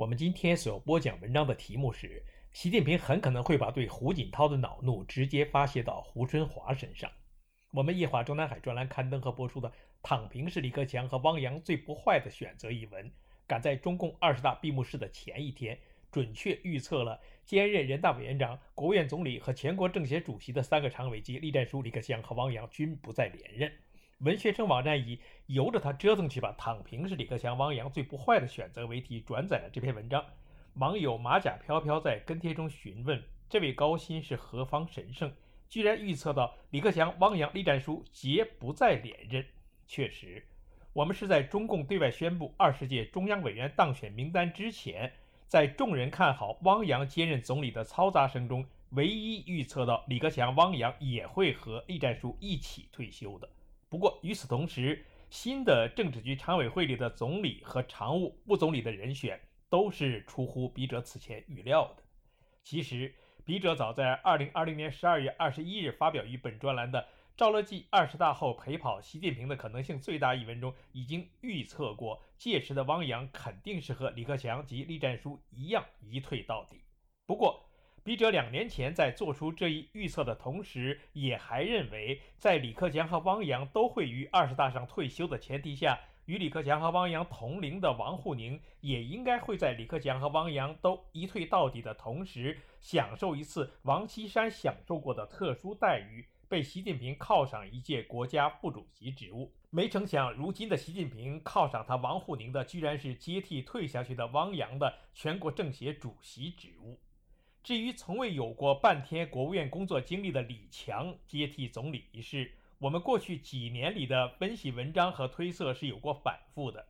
我们今天所播讲文章的题目是：习近平很可能会把对胡锦涛的恼怒直接发泄到胡春华身上。我们夜华中南海专栏刊登和播出的《躺平是李克强和汪洋最不坏的选择》一文，赶在中共二十大闭幕式的前一天，准确预测了兼任人大委员长、国务院总理和全国政协主席的三个常委及栗战书李克强和汪洋均不再连任。文学生网站以“由着他折腾去吧，躺平是李克强、汪洋最不坏的选择”为题转载了这篇文章。网友马甲飘飘在跟帖中询问：“这位高薪是何方神圣？居然预测到李克强、汪洋、栗战书皆不再连任？”确实，我们是在中共对外宣布二十届中央委员当选名单之前，在众人看好汪洋接任总理的嘈杂声中，唯一预测到李克强、汪洋也会和栗战书一起退休的。不过，与此同时，新的政治局常委会里的总理和常务副总理的人选都是出乎笔者此前预料的。其实，笔者早在2020年12月21日发表于本专栏的《赵乐际二十大后陪跑习近平的可能性最大》一文中，已经预测过，届时的汪洋肯定是和李克强及栗战书一样一退到底。不过，笔者两年前在做出这一预测的同时，也还认为，在李克强和汪洋都会于二十大上退休的前提下，与李克强和汪洋同龄的王沪宁也应该会在李克强和汪洋都一退到底的同时，享受一次王岐山享受过的特殊待遇，被习近平犒赏一届国家副主席职务。没成想，如今的习近平犒赏他王沪宁的，居然是接替退下去的汪洋的全国政协主席职务。至于从未有过半天国务院工作经历的李强接替总理一事，我们过去几年里的分析文章和推测是有过反复的。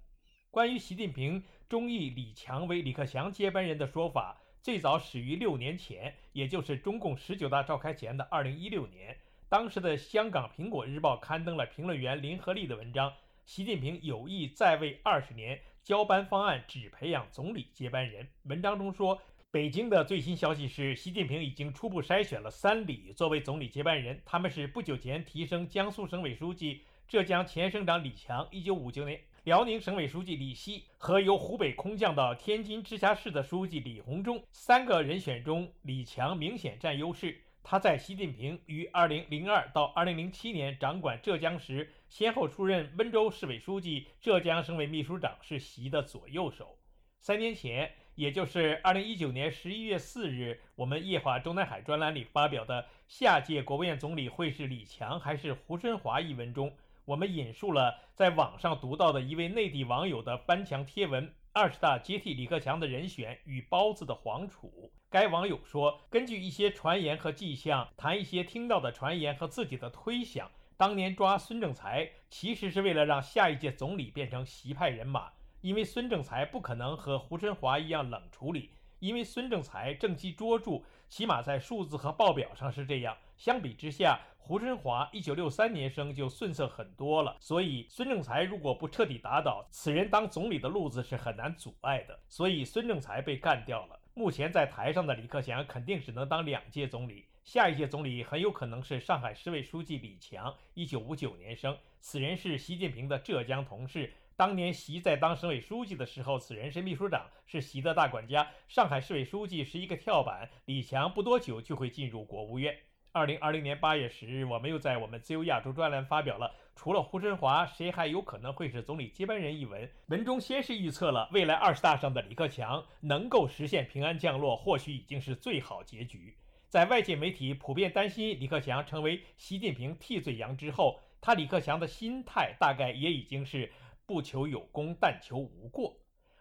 关于习近平中意李强为李克强接班人的说法，最早始于六年前，也就是中共十九大召开前的二零一六年。当时的香港《苹果日报》刊登了评论员林和利的文章：“习近平有意在位二十年，交班方案只培养总理接班人。”文章中说。北京的最新消息是，习近平已经初步筛选了三李作为总理接班人，他们是不久前提升江苏省委书记、浙江前省长李强，1959年辽宁省委书记李希和由湖北空降到天津直辖市的书记李鸿忠。三个人选中，李强明显占优势。他在习近平于2002到2007年掌管浙江时，先后出任温州市委书记、浙江省委秘书长，是习的左右手。三年前。也就是二零一九年十一月四日，我们夜话中南海专栏里发表的“下届国务院总理会是李强还是胡春华”一文中，我们引述了在网上读到的一位内地网友的翻墙贴文：“二十大接替李克强的人选与包子的黄楚。”该网友说：“根据一些传言和迹象，谈一些听到的传言和自己的推想，当年抓孙政才其实是为了让下一届总理变成习派人马。”因为孙政才不可能和胡春华一样冷处理，因为孙政才政绩卓著，起码在数字和报表上是这样。相比之下，胡春华一九六三年生就逊色很多了。所以，孙政才如果不彻底打倒，此人当总理的路子是很难阻碍的。所以，孙政才被干掉了。目前在台上的李克强肯定只能当两届总理，下一届总理很有可能是上海市委书记李强，一九五九年生，此人是习近平的浙江同事。当年习在当省委书记的时候，此人是秘书长，是习的大管家。上海市委书记是一个跳板，李强不多久就会进入国务院。二零二零年八月十日，我们又在我们自由亚洲专栏发表了“除了胡春华，谁还有可能会是总理接班人”一文。文中先是预测了未来二十大上的李克强能够实现平安降落，或许已经是最好结局。在外界媒体普遍担心李克强成为习近平替罪羊之后，他李克强的心态大概也已经是。不求有功，但求无过。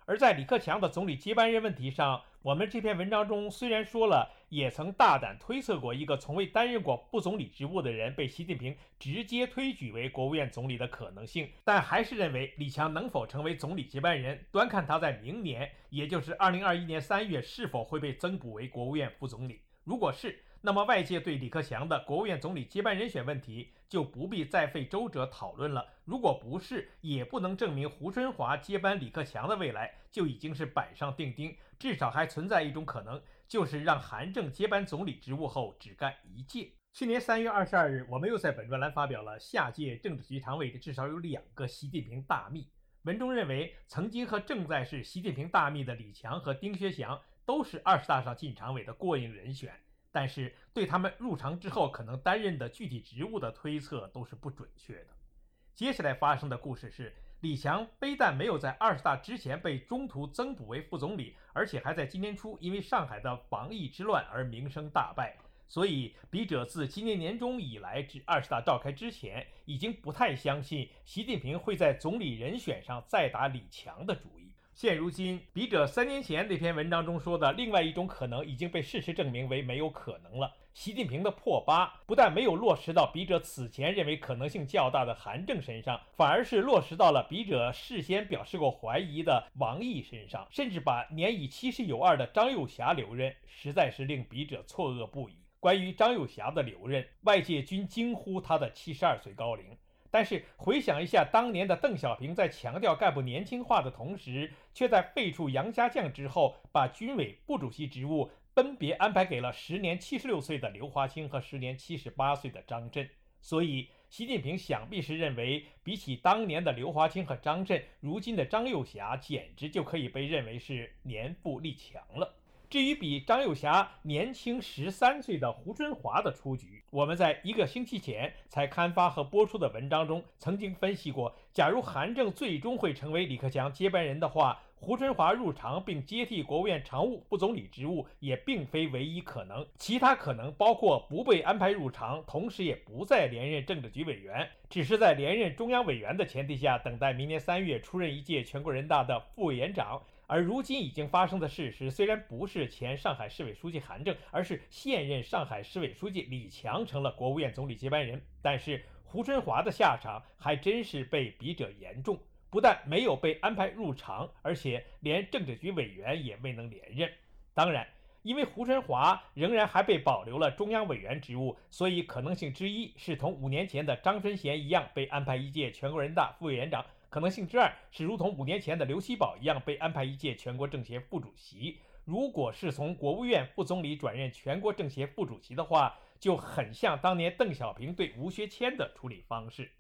而在李克强的总理接班人问题上，我们这篇文章中虽然说了，也曾大胆推测过一个从未担任过副总理职务的人被习近平直接推举为国务院总理的可能性，但还是认为李强能否成为总理接班人，端看他在明年，也就是二零二一年三月是否会被增补为国务院副总理。如果是，那么外界对李克强的国务院总理接班人选问题就不必再费周折讨论了。如果不是，也不能证明胡春华接班李克强的未来就已经是板上钉钉。至少还存在一种可能，就是让韩正接班总理职务后只干一届。去年三月二十二日，我们又在本专栏发表了下届政治局常委的至少有两个习近平大秘。文中认为，曾经和正在是习近平大秘的李强和丁薛祥都是二十大上进常委的过硬人选。但是对他们入常之后可能担任的具体职务的推测都是不准确的。接下来发生的故事是，李强非但没有在二十大之前被中途增补为副总理，而且还在今年初因为上海的防疫之乱而名声大败。所以笔者自今年年中以来至二十大召开之前，已经不太相信习近平会在总理人选上再打李强的主意。现如今，笔者三年前那篇文章中说的另外一种可能已经被事实证明为没有可能了。习近平的破八不但没有落实到笔者此前认为可能性较大的韩正身上，反而是落实到了笔者事先表示过怀疑的王毅身上，甚至把年已七十有二的张又侠留任，实在是令笔者错愕不已。关于张又侠的留任，外界均惊呼他的七十二岁高龄。但是回想一下，当年的邓小平在强调干部年轻化的同时，却在废除杨家将之后，把军委副主席职务分别安排给了时年七十六岁的刘华清和时年七十八岁的张震。所以，习近平想必是认为，比起当年的刘华清和张震，如今的张又侠简直就可以被认为是年富力强了。至于比张又侠年轻十三岁的胡春华的出局，我们在一个星期前才刊发和播出的文章中曾经分析过。假如韩正最终会成为李克强接班人的话，胡春华入常并接替国务院常务副总理职务也并非唯一可能，其他可能包括不被安排入常，同时也不再连任政治局委员，只是在连任中央委员的前提下，等待明年三月出任一届全国人大的副委员长。而如今已经发生的事实，虽然不是前上海市委书记韩正，而是现任上海市委书记李强成了国务院总理接班人，但是胡春华的下场还真是被笔者言重，不但没有被安排入常，而且连政治局委员也未能连任。当然，因为胡春华仍然还被保留了中央委员职务，所以可能性之一是同五年前的张春贤一样，被安排一届全国人大副委员长。可能性之二是，如同五年前的刘锡宝一样，被安排一届全国政协副主席。如果是从国务院副总理转任全国政协副主席的话，就很像当年邓小平对吴学谦的处理方式。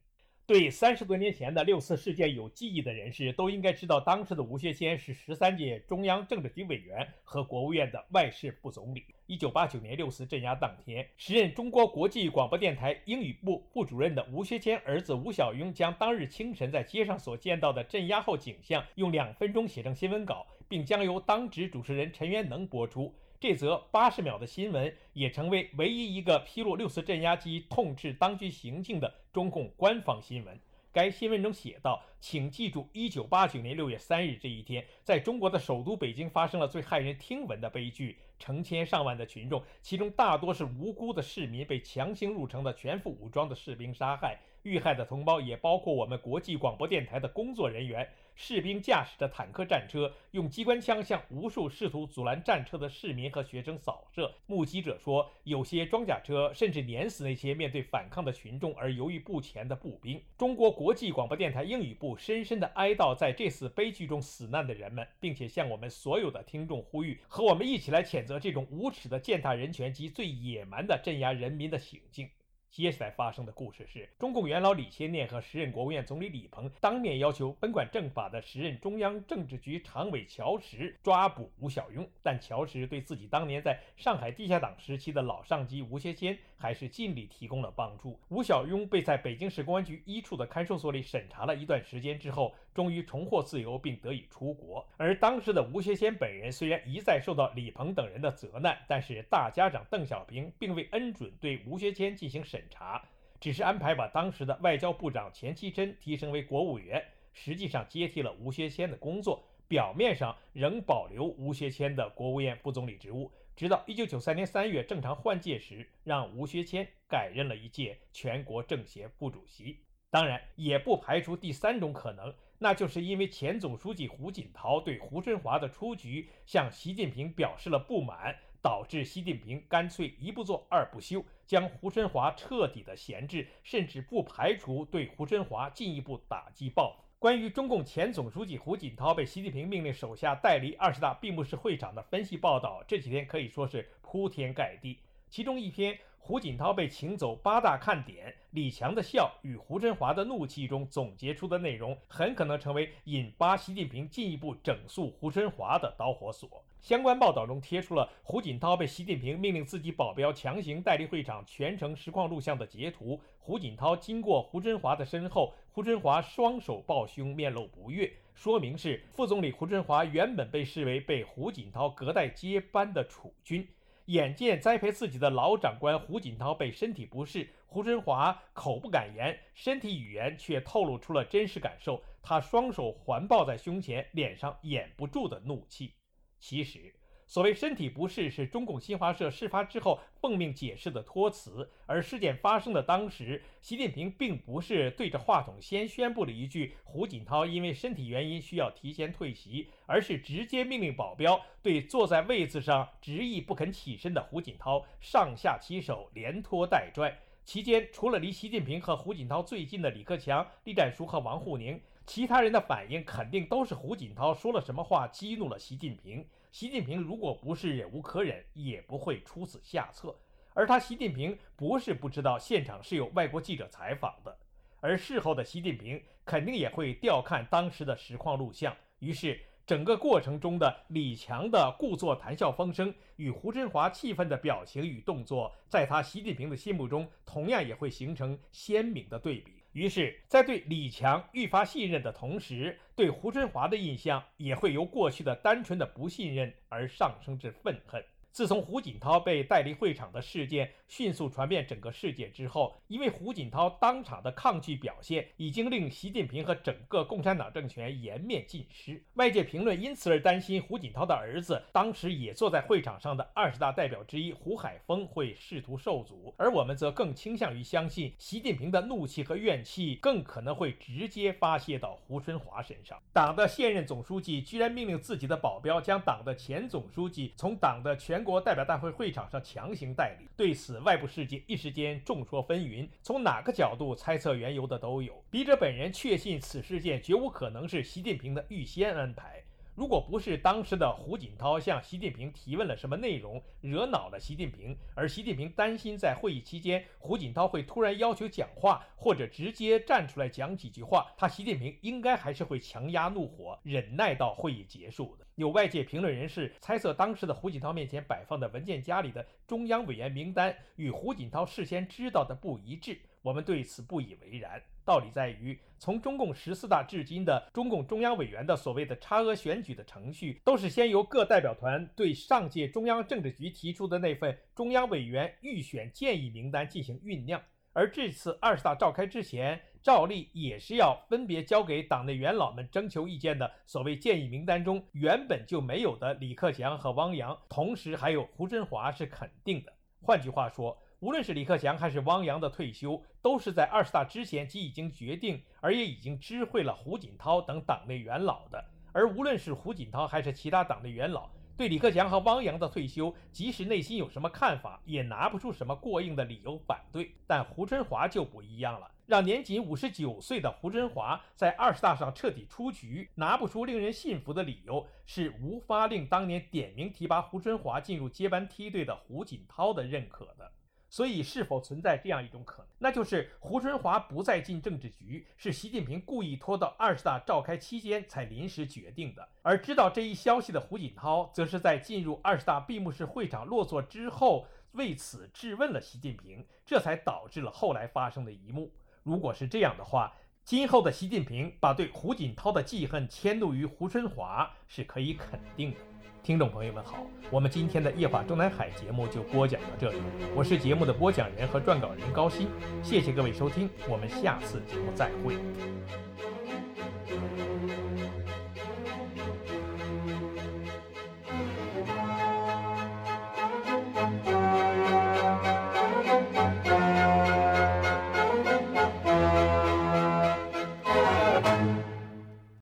对三十多年前的六四事件有记忆的人士都应该知道，当时的吴学谦是十三届中央政治局委员和国务院的外事副总理。一九八九年六四镇压当天，时任中国国际广播电台英语部副主任的吴学谦儿子吴小庸，将当日清晨在街上所见到的镇压后景象用两分钟写成新闻稿，并将由当值主持人陈元能播出。这则八十秒的新闻也成为唯一一个披露六四镇压及痛斥当局行径的中共官方新闻。该新闻中写道：“请记住，一九八九年六月三日这一天，在中国的首都北京发生了最骇人听闻的悲剧。成千上万的群众，其中大多是无辜的市民，被强行入城的全副武装的士兵杀害。遇害的同胞也包括我们国际广播电台的工作人员。”士兵驾驶着坦克战车，用机关枪向无数试图阻拦战车的市民和学生扫射。目击者说，有些装甲车甚至碾死那些面对反抗的群众而犹豫不前的步兵。中国国际广播电台英语部深深地哀悼在这次悲剧中死难的人们，并且向我们所有的听众呼吁，和我们一起来谴责这种无耻的践踏人权及最野蛮的镇压人民的行径。接下来发生的故事是，中共元老李先念和时任国务院总理李鹏当面要求分管政法的时任中央政治局常委乔石抓捕吴小庸，但乔石对自己当年在上海地下党时期的老上级吴学谦还是尽力提供了帮助。吴小庸被在北京市公安局一处的看守所里审查了一段时间之后，终于重获自由并得以出国。而当时的吴学谦本人虽然一再受到李鹏等人的责难，但是大家长邓小平并未恩准对吴学谦进行审。查只是安排把当时的外交部长钱其琛提升为国务员，实际上接替了吴学谦的工作，表面上仍保留吴学谦的国务院副总理职务，直到1993年3月正常换届时，让吴学谦改任了一届全国政协副主席。当然，也不排除第三种可能，那就是因为前总书记胡锦涛对胡春华的出局向习近平表示了不满，导致习近平干脆一不做二不休，将胡春华彻底的闲置，甚至不排除对胡春华进一步打击报复。关于中共前总书记胡锦涛被习近平命令手下带离二十大闭幕式会场的分析报道，这几天可以说是铺天盖地。其中一篇。胡锦涛被请走八大看点，李强的笑与胡春华的怒气中总结出的内容，很可能成为引发习近平进一步整肃胡春华的导火索。相关报道中贴出了胡锦涛被习近平命令自己保镖强行带离会场全程实况录像的截图。胡锦涛经过胡春华的身后，胡春华双手抱胸，面露不悦，说明是副总理胡春华原本被视为被胡锦涛隔代接班的储君。眼见栽培自己的老长官胡锦涛被身体不适，胡春华口不敢言，身体语言却透露出了真实感受。他双手环抱在胸前，脸上掩不住的怒气。其实。所谓身体不适是中共新华社事发之后奉命解释的托词，而事件发生的当时，习近平并不是对着话筒先宣布了一句胡锦涛因为身体原因需要提前退席，而是直接命令保镖对坐在位子上执意不肯起身的胡锦涛上下其手，连拖带拽。期间，除了离习近平和胡锦涛最近的李克强、栗战书和王沪宁，其他人的反应肯定都是胡锦涛说了什么话激怒了习近平。习近平如果不是忍无可忍，也不会出此下策。而他习近平不是不知道现场是有外国记者采访的，而事后的习近平肯定也会调看当时的实况录像。于是，整个过程中的李强的故作谈笑风生与胡春华气愤的表情与动作，在他习近平的心目中，同样也会形成鲜明的对比。于是，在对李强愈发信任的同时，对胡春华的印象也会由过去的单纯的不信任而上升至愤恨。自从胡锦涛被带离会场的事件迅速传遍整个世界之后，因为胡锦涛当场的抗拒表现，已经令习近平和整个共产党政权颜面尽失。外界评论因此而担心胡锦涛的儿子，当时也坐在会场上的二十大代表之一胡海峰会仕途受阻，而我们则更倾向于相信，习近平的怒气和怨气更可能会直接发泄到胡春华身上。党的现任总书记居然命令自己的保镖将党的前总书记从党的全。全国代表大会会场上强行代理，对此外部世界一时间众说纷纭，从哪个角度猜测缘由的都有。笔者本人确信此事件绝无可能是习近平的预先安排。如果不是当时的胡锦涛向习近平提问了什么内容，惹恼了习近平，而习近平担心在会议期间胡锦涛会突然要求讲话，或者直接站出来讲几句话，他习近平应该还是会强压怒火，忍耐到会议结束的。有外界评论人士猜测，当时的胡锦涛面前摆放的文件夹里的中央委员名单与胡锦涛事先知道的不一致。我们对此不以为然。道理在于，从中共十四大至今的中共中央委员的所谓的差额选举的程序，都是先由各代表团对上届中央政治局提出的那份中央委员预选建议名单进行酝酿。而这次二十大召开之前，照例也是要分别交给党内元老们征求意见的所谓建议名单中，原本就没有的李克强和汪洋，同时还有胡春华是肯定的。换句话说，无论是李克强还是汪洋的退休，都是在二十大之前即已经决定，而也已经知会了胡锦涛等党内元老的。而无论是胡锦涛还是其他党内元老，对李克强和汪洋的退休，即使内心有什么看法，也拿不出什么过硬的理由反对。但胡春华就不一样了，让年仅五十九岁的胡春华在二十大上彻底出局，拿不出令人信服的理由，是无法令当年点名提拔胡春华进入接班梯队的胡锦涛的认可的。所以，是否存在这样一种可能，那就是胡春华不再进政治局，是习近平故意拖到二十大召开期间才临时决定的。而知道这一消息的胡锦涛，则是在进入二十大闭幕式会场落座之后，为此质问了习近平，这才导致了后来发生的一幕。如果是这样的话，今后的习近平把对胡锦涛的记恨迁怒于胡春华，是可以肯定的。听众朋友们好，我们今天的夜话中南海节目就播讲到这里。我是节目的播讲人和撰稿人高鑫，谢谢各位收听，我们下次节目再会。